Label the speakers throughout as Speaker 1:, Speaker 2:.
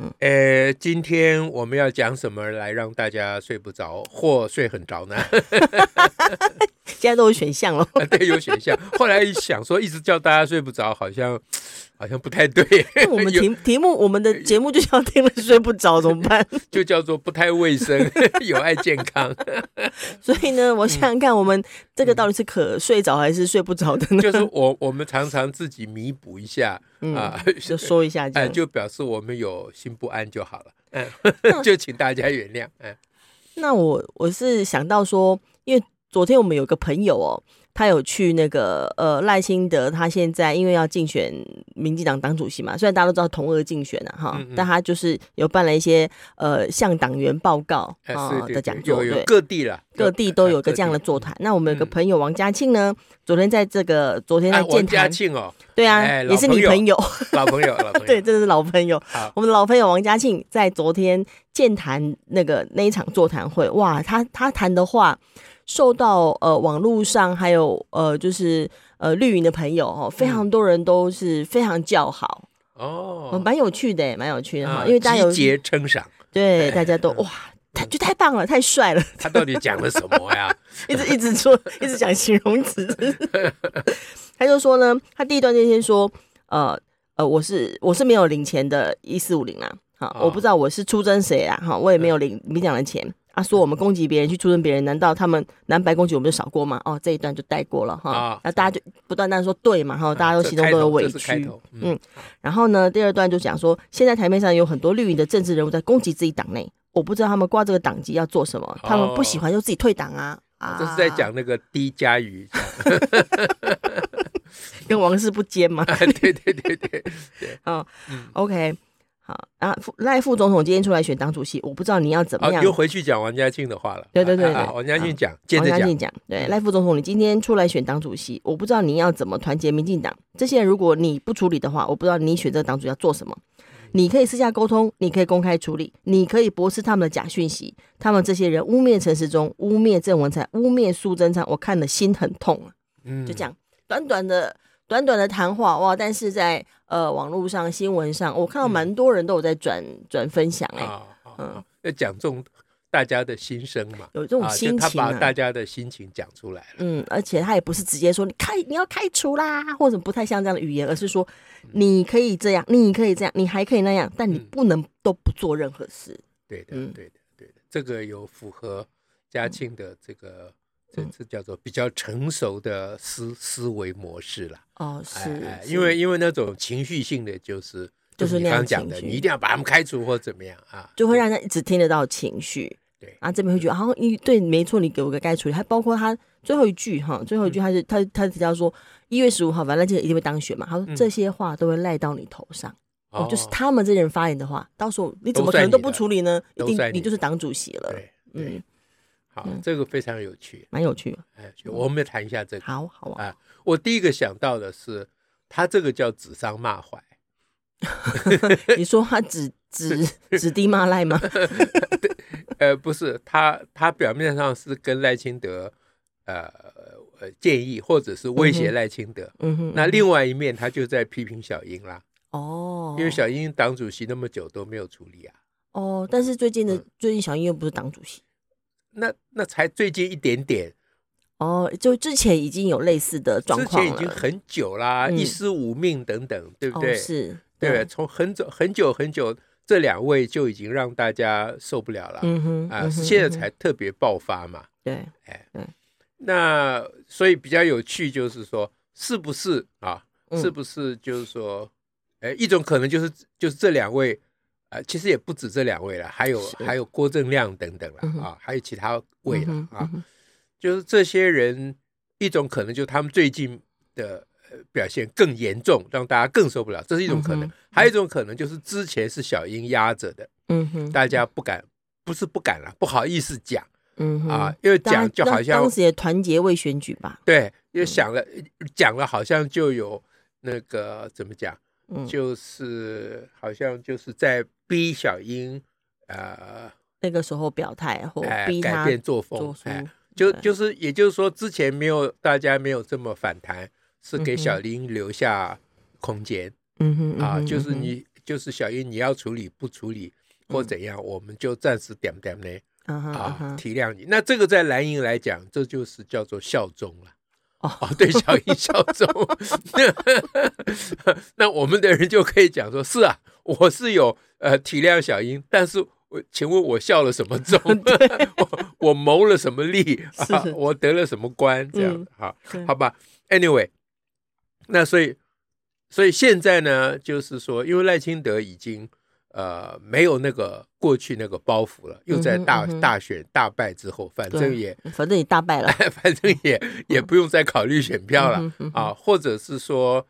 Speaker 1: 嗯，呃，今天我们要讲什么来让大家睡不着或睡很着呢？
Speaker 2: 现在都有选项了，
Speaker 1: 对，有选项。后来一想说，一直叫大家睡不着，好像好像不太对。
Speaker 2: 我们 题题目，我们的节目就叫听了睡不着，怎么办？
Speaker 1: 就叫做不太卫生，有害健康。
Speaker 2: 所以呢，我想想看，我们这个到底是可睡着还是睡不着的呢？
Speaker 1: 就是我我们常常自己弥补一下。
Speaker 2: 嗯、啊，就说一下，
Speaker 1: 哎，就表示我们有心不安就好了，嗯，就请大家原谅，嗯。
Speaker 2: 那我我是想到说，因为昨天我们有个朋友哦。他有去那个呃赖清德，他现在因为要竞选民进党党主席嘛，虽然大家都知道同额竞选啊哈，嗯嗯，但他就是有办了一些呃向党员报告啊的讲座，对，
Speaker 1: 各地了，
Speaker 2: 各地都有个这样的座谈。那我们有个朋友王家庆呢，昨天在这个昨天在健谈，
Speaker 1: 王嘉庆哦，
Speaker 2: 对啊，也是你朋友，
Speaker 1: 老朋友，老朋友，
Speaker 2: 对，这是老朋友。我们的老朋友王家庆在昨天健谈那个那一场座谈会，哇，他他谈的话。受到呃网络上还有呃就是呃绿营的朋友哦，非常多人都是非常叫好哦，蛮有趣的，蛮有趣的哈，因为大家有
Speaker 1: 集结称赏，
Speaker 2: 对，大家都 哇，他就太棒了，太帅了。
Speaker 1: 他到底讲了什么呀？
Speaker 2: 一直一直说，一直讲形容词。他就说呢，他第一段就先说，呃呃，我是我是没有领钱的，一四五零啊，好，我不知道我是出征谁啊，哈，我也没有领民进党的钱。他、啊、说我们攻击别人去出征别人，难道他们蓝白攻击我们就少过吗？哦，这一段就带过了哈。那、大家就不断的说对嘛哈，大家都心中都有委屈。嗯，嗯，然后呢，第二段就讲说，现在台面上有很多绿营的政治人物在攻击自己党内，我不知道他们挂这个党籍要做什么，哦、他们不喜欢就自己退党啊。啊，
Speaker 1: 这是在讲那个低嘉瑜，
Speaker 2: 跟王室不兼嘛。
Speaker 1: 对对对对对。
Speaker 2: 哦，嗯，OK。好，然后赖副总统今天出来选党主席，我不知道你要怎么样。
Speaker 1: 又回去讲王家庆的话了。
Speaker 2: 对对对，
Speaker 1: 王家庆讲，
Speaker 2: 王家庆讲，对赖副总统，你今天出来选党主席，我不知道你要怎么团结民进党。这些人如果你不处理的话，我不知道你选这个党主席要做什么。你可以私下沟通，你可以公开处理，你可以驳斥他们的假讯息。他们这些人污蔑陈时中，污蔑郑文灿，污蔑苏贞昌，我看了心很痛啊。嗯，就这样，短短的。短短的谈话哇，但是在呃网络上、新闻上，我看到蛮多人都有在转转、嗯、分享哎、欸，
Speaker 1: 嗯，要讲中大家的心声嘛，
Speaker 2: 有这种心情、啊啊，他
Speaker 1: 把大家的心情讲出来了，
Speaker 2: 嗯，而且他也不是直接说你开你要开除啦，或者不太像这样的语言，而是说你可以这样，你可以这样，你还可以那样，但你不能都不做任何事。嗯、
Speaker 1: 对的，对的，对的，这个有符合嘉庆的这个。嗯这这叫做比较成熟的思思维模式了。
Speaker 2: 哦，是，
Speaker 1: 哎、因为因为那种情绪性的，就是就是你刚讲的，你一定要把他们开除或怎么样啊，
Speaker 2: 就会让他一直听得到情绪。对，然后这边会觉得，好像你对，没错，你给我个该处理。还包括他最后一句哈，最后一句他是、嗯、他他提到说，一月十五号反正这个一定会当选嘛。他说这些话都会赖到你头上，嗯、就是他们这些人发言的话，到时候你怎么可能都不处理呢？一定你就是党主席了。
Speaker 1: 对，嗯。这个非常有趣，
Speaker 2: 蛮有趣的。
Speaker 1: 哎，我们谈一下这个。
Speaker 2: 好好啊。
Speaker 1: 我第一个想到的是，他这个叫指桑骂槐。
Speaker 2: 你说他指指 指地骂赖吗？
Speaker 1: 呃，不是，他他表面上是跟赖清德呃建议，或者是威胁赖清德。嗯哼。那另外一面，他就在批评小英啦。哦。因为小英党主席那么久都没有处理啊。
Speaker 2: 哦，但是最近的最近小英又不是党主席。
Speaker 1: 那那才最近一点点
Speaker 2: 哦，就之前已经有类似的状况了，之
Speaker 1: 前已经很久啦，嗯、一尸五命等等，对不对？
Speaker 2: 哦、是，
Speaker 1: 对，从很久很久很久，这两位就已经让大家受不了了，嗯哼，啊，嗯、哼现在才特别爆发嘛，
Speaker 2: 对，哎，
Speaker 1: 嗯，那所以比较有趣就是说，是不是啊？是不是就是说，哎、嗯，一种可能就是就是这两位。啊，其实也不止这两位了，还有还有郭正亮等等了、嗯、啊，还有其他位了、啊，就是这些人一种可能，就是他们最近的表现更严重，让大家更受不了，这是一种可能；嗯、还有一种可能就是之前是小英压着的，嗯哼，大家不敢，不是不敢了，不好意思讲，
Speaker 2: 嗯哼
Speaker 1: 啊，因为讲就好像
Speaker 2: 当时也团结为选举吧，
Speaker 1: 对，又想了讲了，好像就有那个怎么讲，
Speaker 2: 嗯，
Speaker 1: 就是好像就是在逼小英呃
Speaker 2: 那个时候表态或逼
Speaker 1: 他改变作风，就就是也就是说之前没有大家没有这么反弹，是给小英留下空间，
Speaker 2: 嗯哼
Speaker 1: 啊，就是你就是小英你要处理不处理或怎样，我们就暂时点点呢。啊，体谅你。那这个在蓝营来讲，这就是叫做效忠了。哦，哦，对，小英效忠。那我们的人就可以讲说：是啊，我是有呃体谅小英，但是我请问我效了什么忠？我我谋了什么利？啊，我得了什么官？这样好，好吧。Anyway，那所以所以现在呢，就是说，因为赖清德已经。呃，没有那个过去那个包袱了，又在大、嗯嗯、大选大败之后，反正也
Speaker 2: 反正也大败了，
Speaker 1: 反正也也不用再考虑选票了、啊，或者是说，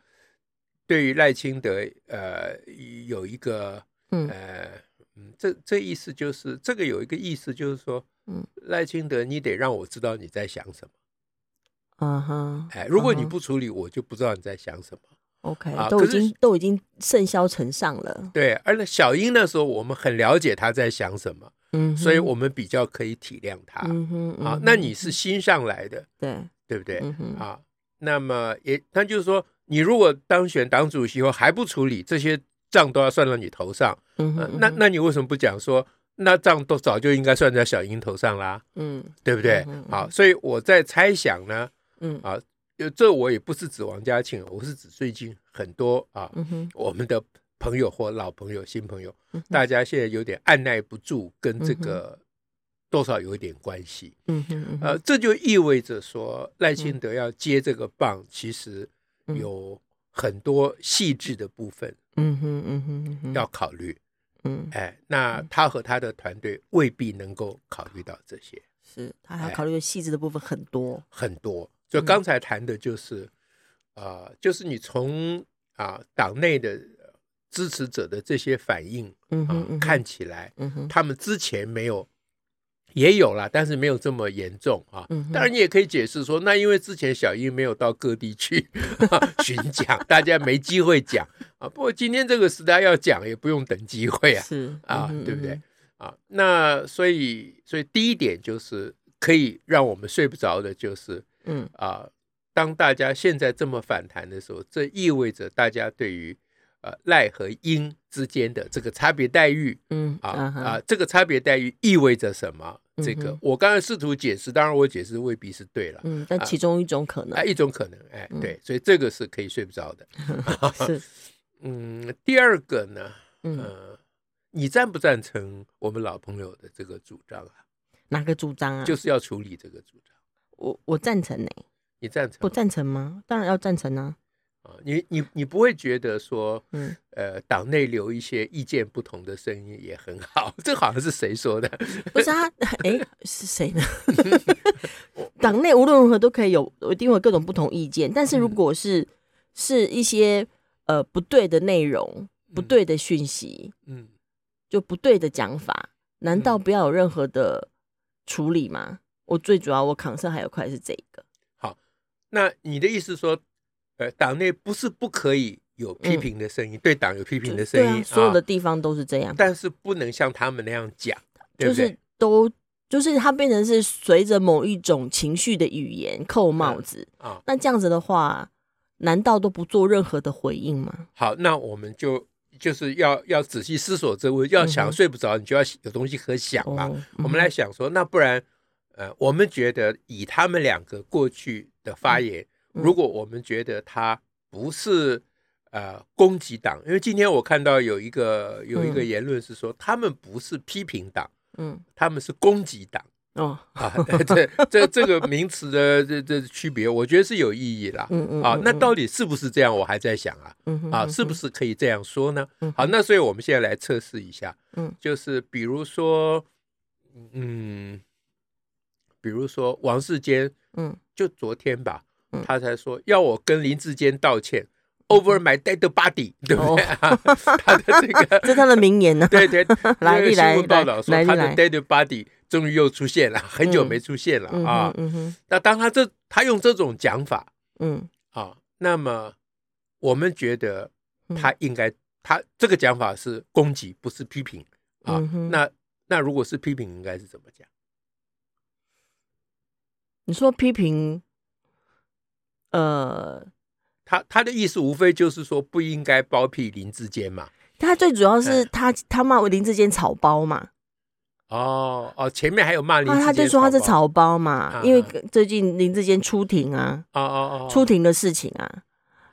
Speaker 1: 对于赖清德，呃，有一个，呃，嗯，这这意思就是这个有一个意思就是说，嗯，赖清德，你得让我知道你在想什么，
Speaker 2: 嗯哼，
Speaker 1: 哎，如果你不处理，我就不知道你在想什么。
Speaker 2: OK，都已经都已经甚嚣尘上了。
Speaker 1: 对，而那小英那时候，我们很了解他在想什么，嗯，所以我们比较可以体谅他。嗯哼，啊，那你是新上来的，对，对不对？嗯啊，那么也，那就是说，你如果当选党主席后还不处理这些账，都要算到你头上。嗯哼，那那你为什么不讲说，那账都早就应该算在小英头上啦？嗯，对不对？好，所以我在猜想呢，嗯啊。这我也不是指王家庆，我是指最近很多啊，嗯、我们的朋友或老朋友、新朋友，嗯、大家现在有点按捺不住，跟这个多少有一点关系。嗯哼，嗯哼呃，这就意味着说赖清德要接这个棒，其实有很多细致的部分。嗯哼，嗯哼，嗯，要考虑。嗯，哎，那他和他的团队未必能够考虑到这些。
Speaker 2: 是他还考虑的细致的部分很多，
Speaker 1: 哎、很多。就刚才谈的就是，啊、呃，就是你从啊党内的支持者的这些反应，嗯哼，看起来，嗯哼，他们之前没有，也有啦，但是没有这么严重啊。嗯，当然你也可以解释说，那因为之前小英没有到各地去 巡讲，大家没机会讲啊。不过今天这个时代要讲，也不用等机会啊，是啊，对不对？啊，那所以，所以第一点就是可以让我们睡不着的，就是。嗯啊，当大家现在这么反弹的时候，这意味着大家对于呃赖和英之间的这个差别待遇，嗯啊啊，啊，这个差别待遇意味着什么？这个我刚才试图解释，当然我解释未必是对了，
Speaker 2: 嗯，但其中一种可能，
Speaker 1: 啊，一种可能，哎，对，所以这个是可以睡不着的。是，嗯，第二个呢，嗯，你赞不赞成我们老朋友的这个主张啊？
Speaker 2: 哪个主张啊？
Speaker 1: 就是要处理这个主张。
Speaker 2: 我我赞成呢，
Speaker 1: 你赞成？
Speaker 2: 不赞成吗？当然要赞成啊！
Speaker 1: 啊，你你你不会觉得说，嗯，呃，党内留一些意见不同的声音也很好？这好像是谁说的？
Speaker 2: 不是啊，哎，是谁呢？党内无论如何都可以有，一定会有各种不同意见。但是如果是是一些呃不对的内容、不对的讯息，嗯，就不对的讲法，难道不要有任何的处理吗？我最主要，我扛上还有块是这个。
Speaker 1: 好，那你的意思说，呃，党内不是不可以有批评的声音，嗯、对党有批评的声音，
Speaker 2: 啊、所有的地方都是这样，
Speaker 1: 但是不能像他们那样讲，
Speaker 2: 就是都就是它变成是随着某一种情绪的语言扣帽子啊。嗯、那这样子的话，难道都不做任何的回应吗？
Speaker 1: 好，那我们就就是要要仔细思索这个，要想睡不着，你就要有东西可想嘛。嗯、我们来想说，那不然。呃，我们觉得以他们两个过去的发言，嗯、如果我们觉得他不是呃攻击党，因为今天我看到有一个有一个言论是说，他们不是批评党，嗯，他们是攻击党。哦啊，这这这个名词的这这区别，我觉得是有意义啦。嗯嗯啊，那到底是不是这样？我还在想啊。嗯啊，是不是可以这样说呢？好，那所以我们现在来测试一下。嗯，就是比如说，嗯。比如说王世坚，嗯，就昨天吧，嗯、他才说要我跟林志坚道歉、嗯、，over my dead body，对不对？哦、他的这个，
Speaker 2: 这是他的名言呢、啊。
Speaker 1: 对对，来新闻报道说他的 dead body 终于又出现了，很久没出现了啊。那当他这他用这种讲法，嗯啊，那么我们觉得他应该，他这个讲法是攻击，不是批评啊。那那如果是批评，应该是怎么讲？
Speaker 2: 你说批评，呃，
Speaker 1: 他他的意思无非就是说不应该包庇林志坚嘛。
Speaker 2: 他最主要是他他骂林志坚草包嘛。
Speaker 1: 哦哦，前面还有骂林智坚，
Speaker 2: 他就说他是草包嘛，因为最近林志坚出庭啊，哦哦哦，出庭的事情啊，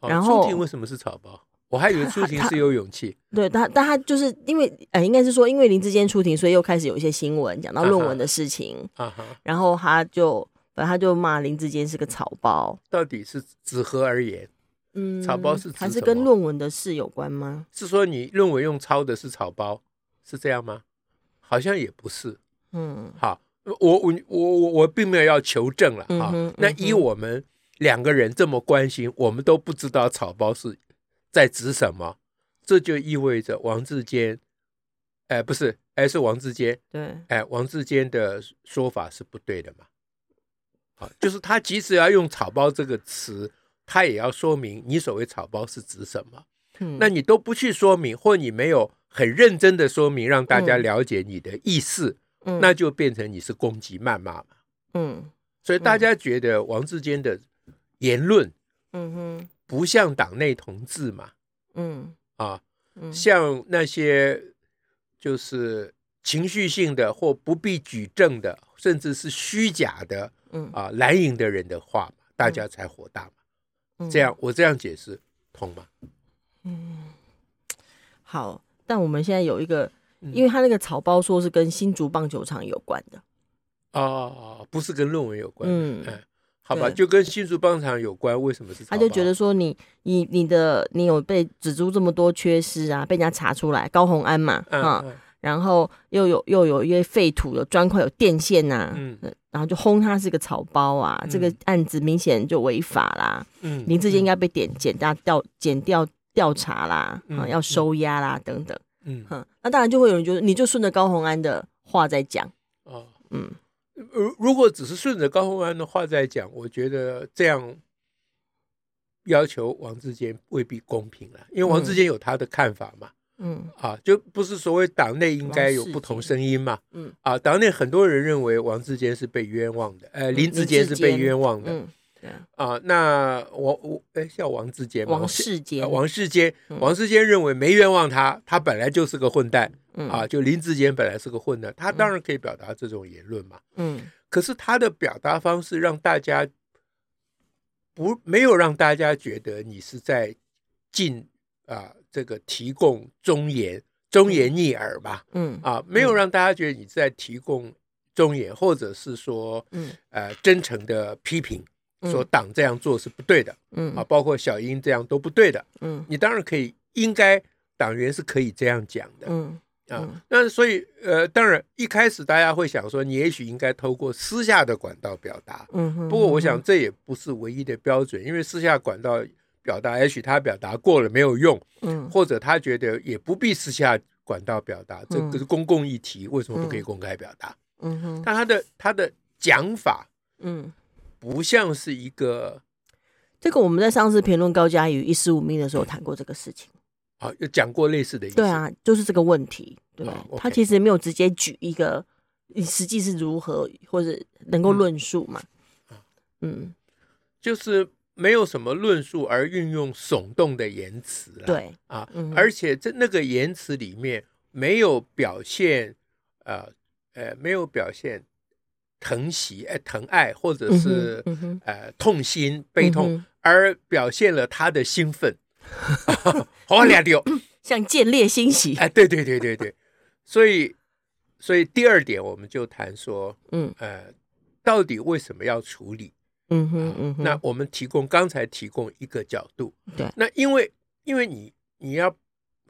Speaker 2: 然后
Speaker 1: 出庭为什么是草包？我还以为出庭是有勇气。
Speaker 2: 对他，但他就是因为呃，应该是说因为林志坚出庭，所以又开始有一些新闻讲到论文的事情，然后他就。他就骂林志坚是个草包，
Speaker 1: 到底是指何而言？嗯，草包是
Speaker 2: 还是跟论文的事有关吗？
Speaker 1: 是说你论文用抄的是草包，是这样吗？好像也不是。嗯，好，我我我我我并没有要求证了啊。嗯、那以我们两个人这么关心，我们都不知道草包是在指什么，这就意味着王志坚，哎、呃，不是，哎，是王志坚，对，哎，王志坚的说法是不对的嘛？啊，就是他即使要用“草包”这个词，他也要说明你所谓“草包”是指什么。嗯，那你都不去说明，或你没有很认真的说明，让大家了解你的意思，嗯，那就变成你是攻击、谩骂嘛。嗯，所以大家觉得王志坚的言论，嗯哼，不像党内同志嘛。嗯，啊，像那些就是情绪性的或不必举证的，甚至是虚假的。嗯啊，蓝营的人的话嘛，大家才火大嘛。嗯、这样我这样解释通吗？
Speaker 2: 嗯，好。但我们现在有一个，因为他那个草包说是跟新竹棒球场有关的。
Speaker 1: 哦，不是跟论文有关。嗯，嗯，好吧，就跟新竹棒球场有关。为什么是？
Speaker 2: 他就觉得说你你你的你有被指出这么多缺失啊，被人家查出来，高红安嘛，啊、嗯。嗯然后又有又有一些废土，有砖块，有电线呐、啊，嗯，然后就轰他是个草包啊，嗯、这个案子明显就违法啦，嗯，林志坚应该被点检大调检调调查啦，嗯、啊，要收押啦等等，嗯，哼，那当然就会有人觉得，你就顺着高虹安的话在讲，
Speaker 1: 哦，嗯，如如果只是顺着高虹安的话在讲，我觉得这样要求王志坚未必公平了，因为王志坚有他的看法嘛。嗯嗯啊，就不是所谓党内应该有不同声音嘛？嗯啊，党内很多人认为王志坚是被冤枉的，呃，林志坚是被冤枉的。嗯，对啊。那我我哎叫王志坚
Speaker 2: 王世坚，
Speaker 1: 王世坚，王世坚认为没冤枉他，他本来就是个混蛋。嗯啊，就林志坚本来是个混蛋，他当然可以表达这种言论嘛。嗯，可是他的表达方式让大家不没有让大家觉得你是在进啊。这个提供忠言，忠言逆耳吧，嗯啊，没有让大家觉得你在提供忠言，或者是说，嗯呃，真诚的批评，说党这样做是不对的，嗯。啊，包括小英这样都不对的，嗯，你当然可以，应该党员是可以这样讲的，嗯啊，那所以呃，当然一开始大家会想说，你也许应该透过私下的管道表达，嗯，不过我想这也不是唯一的标准，因为私下管道。表达，也许他表达过了没有用，嗯，或者他觉得也不必私下管道表达，这个是公共议题，为什么不可以公开表达？嗯哼，但他的他的讲法，嗯，不像是一个，
Speaker 2: 这个我们在上次评论高嘉瑜一四五命的时候谈过这个事情，
Speaker 1: 啊，有讲过类似的意思，
Speaker 2: 对啊，就是这个问题，对，他其实没有直接举一个你实际是如何或者能够论述嘛，嗯，
Speaker 1: 就是。没有什么论述，而运用耸动的言辞，
Speaker 2: 对
Speaker 1: 啊，嗯、而且在那个言辞里面没有表现，呃呃，没有表现疼惜、哎疼爱，或者是、嗯嗯、呃痛心悲痛，嗯、而表现了他的兴奋，好两丢，
Speaker 2: 像见猎欣喜，
Speaker 1: 哎，对对对对对，所以所以第二点，我们就谈说，嗯。呃，到底为什么要处理？嗯哼嗯哼，那我们提供刚才提供一个角度，对，那因为因为你你要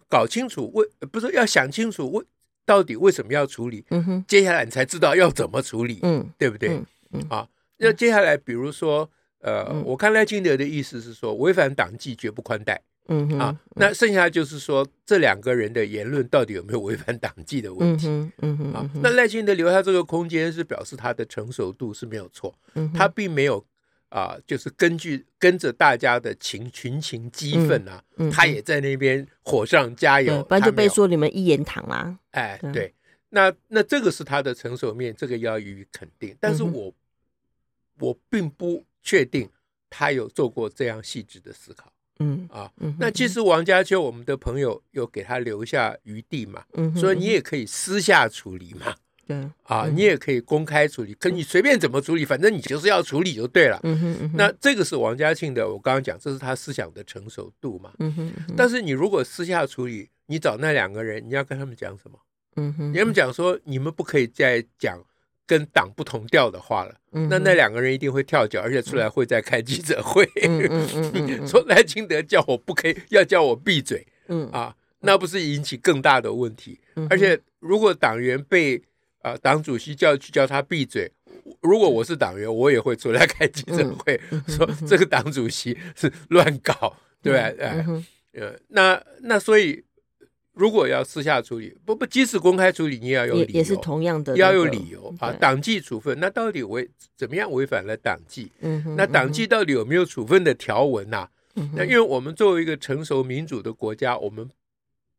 Speaker 1: 搞清楚为不是要想清楚为到底为什么要处理，嗯哼，接下来你才知道要怎么处理，嗯，对不对？嗯，嗯啊，那接下来比如说，呃，嗯、我看赖清德的意思是说，违反党纪绝不宽待，
Speaker 2: 嗯哼
Speaker 1: 啊，那剩下就是说这两个人的言论到底有没有违反党纪的问题？
Speaker 2: 嗯哼，嗯哼，
Speaker 1: 啊，那赖清德留下这个空间是表示他的成熟度是没有错，
Speaker 2: 嗯
Speaker 1: 他并没有啊，就是根据跟着大家的情群情激愤啊，
Speaker 2: 嗯嗯
Speaker 1: 他也在那边火上加油，
Speaker 2: 不然就被说你们一言堂啦。
Speaker 1: 哎，
Speaker 2: 对
Speaker 1: 对，那那这个是他的成熟面，这个要予以肯定。但是
Speaker 2: 嗯
Speaker 1: 我、我并不确定他有做过这样细致的思考
Speaker 2: 嗯
Speaker 1: 啊。
Speaker 2: 嗯，
Speaker 1: 那其实王家秋我们的朋友有给他留下余地嘛，
Speaker 2: 嗯哼，
Speaker 1: 所以你也可以私下处理嘛，
Speaker 2: 对，
Speaker 1: 啊，
Speaker 2: 嗯
Speaker 1: 你也可以公开处理，可你随便怎么处理，反正你就是要处理就对了。
Speaker 2: 嗯哼嗯哼，
Speaker 1: 那这个是王家庆的，我刚刚讲，这是他思想的成熟度嘛。
Speaker 2: 嗯哼嗯哼，
Speaker 1: 但是你如果私下处理，你找那两个人，你要跟他们讲什么？
Speaker 2: 嗯哼，
Speaker 1: 你们讲说，你们不可以再讲跟党不同调的话了。
Speaker 2: 嗯
Speaker 1: 那那两个人一定会跳脚，而且出来会再开记者
Speaker 2: 会，
Speaker 1: 说赖清德叫我不可以，要叫我闭嘴
Speaker 2: 嗯
Speaker 1: 啊，那不是引起更大的问题？
Speaker 2: 嗯
Speaker 1: 而且如果党员被啊、呃党主席叫去叫他闭嘴，如果我是党员，我也会出来开记者会，
Speaker 2: 嗯
Speaker 1: 说这个党主席是乱搞，对吧？哎、
Speaker 2: 嗯
Speaker 1: 呃，那那所以。如果要私下处理，不不，即使公开处理，你也要有理由，
Speaker 2: 也也是同样的、那个，
Speaker 1: 要有理由啊。党纪处分，那到底违怎么样违反了党纪？
Speaker 2: 嗯哼，
Speaker 1: 那党纪到底有没有处分的条文呐、啊？
Speaker 2: 嗯
Speaker 1: 那因为我们作为一个成熟民主的国家，我们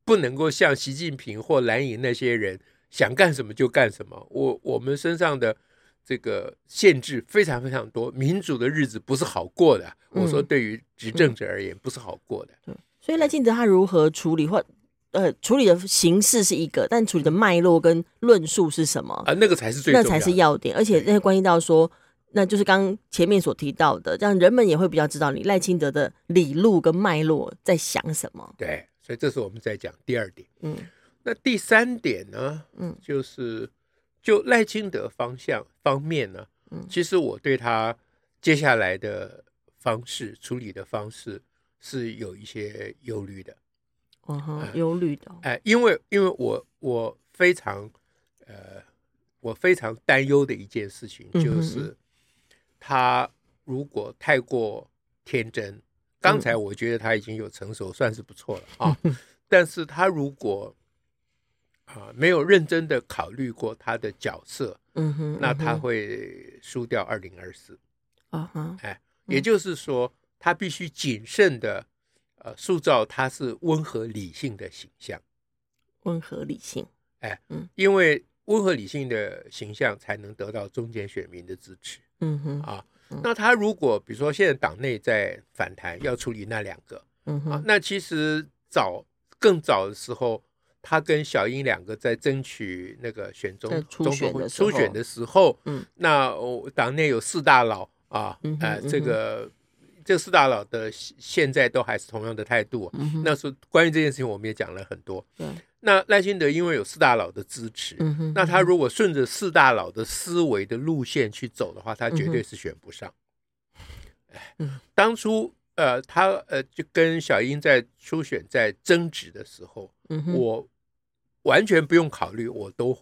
Speaker 1: 不能够像习近平或蓝营那些人想干什么就干什么。我我们身上的这个限制非常非常多，民主的日子不是好过的。
Speaker 2: 嗯
Speaker 1: 我说，对于执政者而言，不是好过的。
Speaker 2: 对，所以赖清德他如何处理或呃处理的形式是一个，但处理的脉络跟论述是什么
Speaker 1: 啊，那个才是最重要的，
Speaker 2: 那才是要点，而且那关系到说，那就是刚前面所提到的，这样人们也会比较知道你赖清德的理路跟脉络在想什么。
Speaker 1: 对，所以这是我们在讲第二点。
Speaker 2: 嗯
Speaker 1: 那第三点呢？
Speaker 2: 嗯，
Speaker 1: 就是就赖清德方向方面呢，
Speaker 2: 嗯
Speaker 1: 其实我对他接下来的方式处理的方式是有一些忧虑的。
Speaker 2: 哦哈，
Speaker 1: 哎
Speaker 2: 忧虑的。哦，
Speaker 1: 哎，因为因为我我非常呃，我非常担忧的一件事情
Speaker 2: 嗯哼
Speaker 1: 就是，他如果太过天真，刚才我觉得他已经有成熟，算是不错了 啊。但是他如果啊没有认真的考虑过他的角色，
Speaker 2: 嗯哼，
Speaker 1: 那他
Speaker 2: 嗯哼
Speaker 1: 会输掉二零二四。
Speaker 2: 啊哈，
Speaker 1: 哎，也就是说，他必须谨慎的呃塑造他是温和理性的形象。
Speaker 2: 温和理性哎，
Speaker 1: 因为温和理性的形象才能得到中间选民的支持
Speaker 2: 嗯哼，
Speaker 1: 啊。那他如果比如说现在党内在反弹，要处理那两个
Speaker 2: 嗯哼，，
Speaker 1: 啊那其实早更早的时候，他跟小英两个在争取那个选中
Speaker 2: 在初总统选
Speaker 1: 初选的时候，
Speaker 2: 嗯，
Speaker 1: 那哦党内有四大佬啊，
Speaker 2: 嗯
Speaker 1: 呃，
Speaker 2: 嗯哼
Speaker 1: 这个这四大佬的现在都还是同样的态度。
Speaker 2: 嗯，
Speaker 1: 那时候关于这件事情，我们也讲了很多。
Speaker 2: 对，
Speaker 1: 那赖清德因为有四大佬的支持，
Speaker 2: 嗯，
Speaker 1: 那他如果顺着四大佬的思维的路线去走的话，他绝对是选不上。哎
Speaker 2: 嗯，
Speaker 1: 当初呃，他呃就跟小英在初选在争执的时候，
Speaker 2: 嗯，
Speaker 1: 我完全不用考虑，我都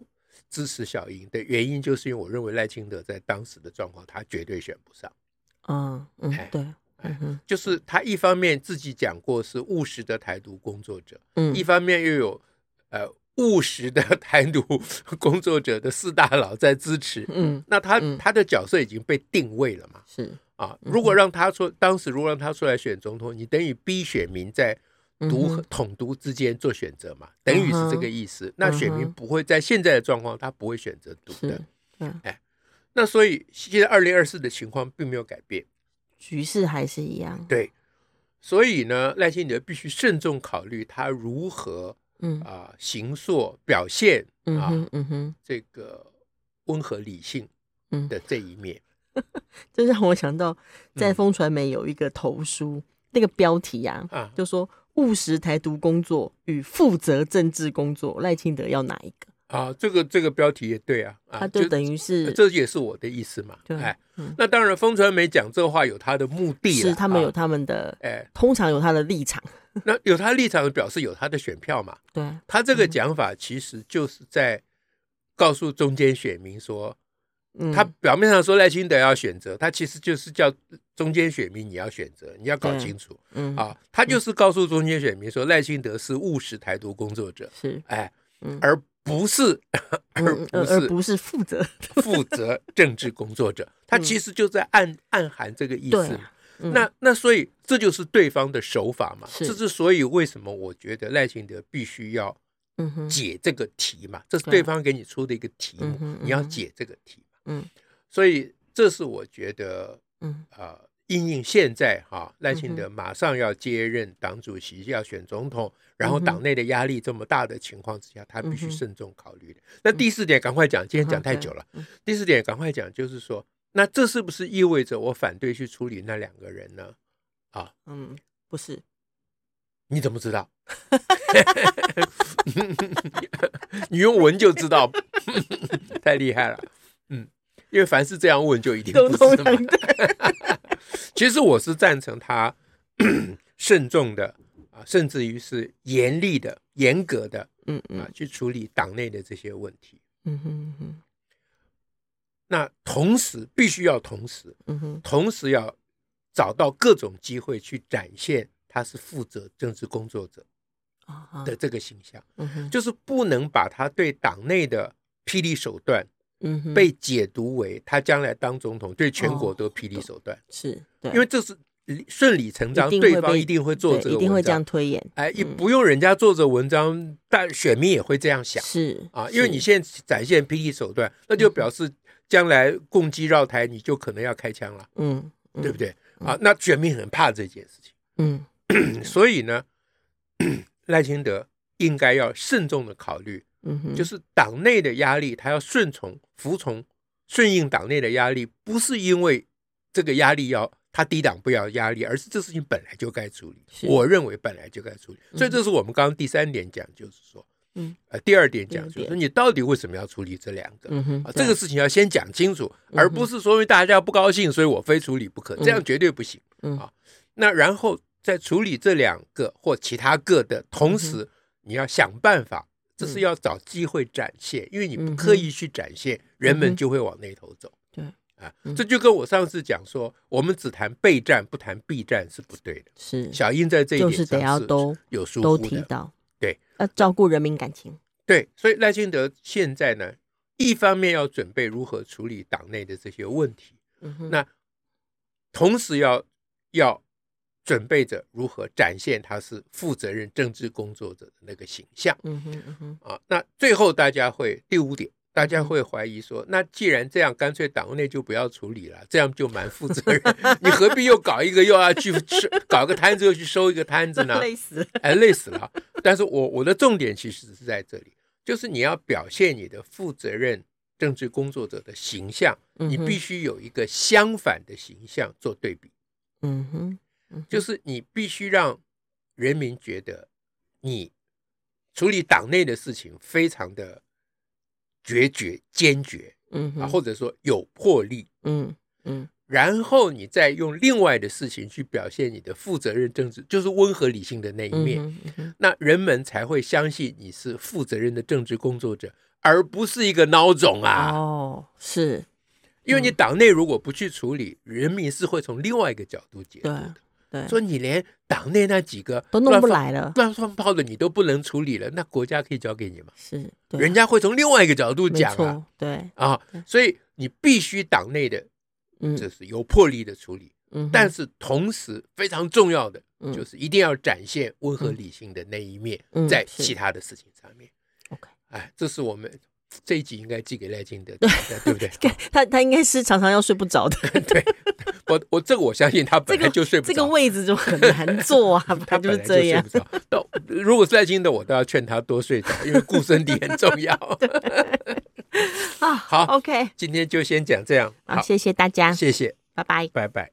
Speaker 1: 支持小英的原因，就是因为我认为赖清德在当时的状况，他绝对选不上。
Speaker 2: 嗯嗯
Speaker 1: 哎，
Speaker 2: 对，嗯，
Speaker 1: 就是他一方面自己讲过是务实的台独工作者，
Speaker 2: 嗯。
Speaker 1: 一方面又有呃务实的台独 工作者的四大佬在支持，
Speaker 2: 嗯
Speaker 1: 那他
Speaker 2: 嗯
Speaker 1: 他的角色已经被定位了嘛？
Speaker 2: 是，
Speaker 1: 啊，如果让他说，当时如果让他出来选总统，你等于逼选民在
Speaker 2: 独
Speaker 1: 统独之间做选择嘛，等于是这个意思。那选民不会在现在的状况，他不会选择
Speaker 2: 独
Speaker 1: 的。，
Speaker 2: 嗯，
Speaker 1: 那所以现在二零二四的情况并没有改变。
Speaker 2: 局势还是一样，
Speaker 1: 对，所以呢，赖清德必须慎重考虑他如何
Speaker 2: 嗯
Speaker 1: 啊、行塑表现啊、
Speaker 2: 嗯哼嗯哼，
Speaker 1: 这个温和理性
Speaker 2: 嗯，
Speaker 1: 的这一面。
Speaker 2: 这让我想到在
Speaker 1: 嗯
Speaker 2: 风传媒有一个投书，那个标题啊，
Speaker 1: 啊，
Speaker 2: 就说务实台独工作与负责政治工作，赖清德要哪一个？
Speaker 1: 啊，这个这个标题也对啊，啊
Speaker 2: 就等于是
Speaker 1: 这也是我的意思嘛。
Speaker 2: 对
Speaker 1: 哎，
Speaker 2: 嗯
Speaker 1: 那当然，风传媒讲这话有他的目的
Speaker 2: 是他们有
Speaker 1: 啊
Speaker 2: 他们的，
Speaker 1: 哎，
Speaker 2: 通常有他的立场，
Speaker 1: 那有他立场，表示有他的选票嘛。
Speaker 2: 对，
Speaker 1: 他这个讲法其实就是在告诉中间选民说，
Speaker 2: 嗯，
Speaker 1: 他表面上说赖清德要选择，他其实就是叫中间选民你要选择，你要搞清楚。
Speaker 2: 嗯
Speaker 1: 啊，他就是告诉中间选民说赖清德是务实台独工作者，
Speaker 2: 是
Speaker 1: 哎，
Speaker 2: 嗯
Speaker 1: 而不是而不是
Speaker 2: 而不是负责
Speaker 1: 负责政治工作者，他其实就在暗暗含这个意思。那那所以这就是对方的手法嘛。这之所以为什么我觉得赖清德必须要解这个题嘛？这是对方给你出的一个题目，你要解这个题。嗯，所以这是我觉得，嗯啊，因应现在哈赖清德马上要接任党主席，要选总统，然后党内的压力这么大的情况之下，他必须慎重考虑的。那第四点赶快讲，今天讲太久了。第四点赶快讲，就是说，那这是不是意味着我反对去处理那两个人呢？啊，
Speaker 2: 嗯，不是，
Speaker 1: 你怎么知道？你用闻就知道，太厉害了。嗯，因为凡是这样问，就一定不是嘛。其实我是赞成他 慎重的啊，甚至于是严厉的、严格的，嗯嗯啊，去处理党内的这些问题。嗯哼哼。那同时必须要同时，嗯哼，同时要找到各种机会去展现他是负责政治工作者的这个形象。嗯哼，就是不能把他对党内的霹雳手段。嗯，被解读为他将来当总统对全国都霹雳手段，
Speaker 2: 是对，
Speaker 1: 因为这是顺理成章，对方一定会做这个文章，
Speaker 2: 一定会这样推演。
Speaker 1: 哎，也不用人家做这文章，但选民也会这样想，
Speaker 2: 是
Speaker 1: 啊，因为你现在展现霹雳手段，那就表示将来共机绕台，你就可能要开枪了，嗯，对不对？啊，那选民很怕这件事情，嗯，所以呢，赖清德应该要慎重的考虑。嗯，就是党内的压力，他要顺从、服从、顺应党内的压力，不是因为这个压力要他抵挡不了压力，而是这事情本来就该处理。我认为本来就该处理，所以这是我们刚刚第三点讲，就是说，嗯，呃，第二点讲就是说，你到底为什么要处理这两个？嗯哼，这个事情要先讲清楚，而不是说因为大家不高兴，所以我非处理不可，这样绝对不行。嗯啊，那然后在处理这两个或其他个的同时，你要想办法。这是要找机会展现，因为你不刻意去展现，人们就会往那头走。对啊，这就跟我上次讲说，我们只谈备战不谈避战是不对的。是小英在这一点上是得要都有疏忽的。都提到，对，要照顾人民感情。对，所以赖清德现在呢，一方面要准备如何处理党内的这些问题，那同时要要。准备着如何展现他是负责任政治工作者的那个形象。嗯哼嗯哼啊，那最后大家会第五点，大家会怀疑说，那既然这样，干脆党内就不要处理了，这样就蛮负责任。你何必又搞一个又要去搞个摊子，又去收一个摊子呢？累死，哎，累死了。但是我我的重点其实是在这里，就是你要表现你的负责任政治工作者的形象，你必须有一个相反的形象做对比。嗯哼。就是你必须让人民觉得你处理党内的事情非常的决绝、坚决，嗯啊，或者说有魄力，嗯嗯，然后你再用另外的事情去表现你的负责任政治，就是温和理性的那一面，那人们才会相信你是负责任的政治工作者，而不是一个孬种啊！哦，是。因为你党内如果不去处理，人民是会从另外一个角度解读的。说你连党内那几个都弄不来了，乱放炮的你都不能处理了，那国家可以交给你吗？是，人家会从另外一个角度讲啊，对啊，所以你必须党内的，这是有魄力的处理，嗯但是同时非常重要的就是一定要展现温和理性的那一面，在其他的事情上面。OK，哎，这是我们这一集应该寄给赖清德，对不对？他他应该是常常要睡不着的，对。我我这个我相信他本来就睡不着，这个位置就很难坐啊，他就是这样。到如果是赖清德，我都要劝他多睡着，因为顾身体很重要。啊，好，OK，今天就先讲这样。好，谢谢大家，谢谢，拜拜，拜拜。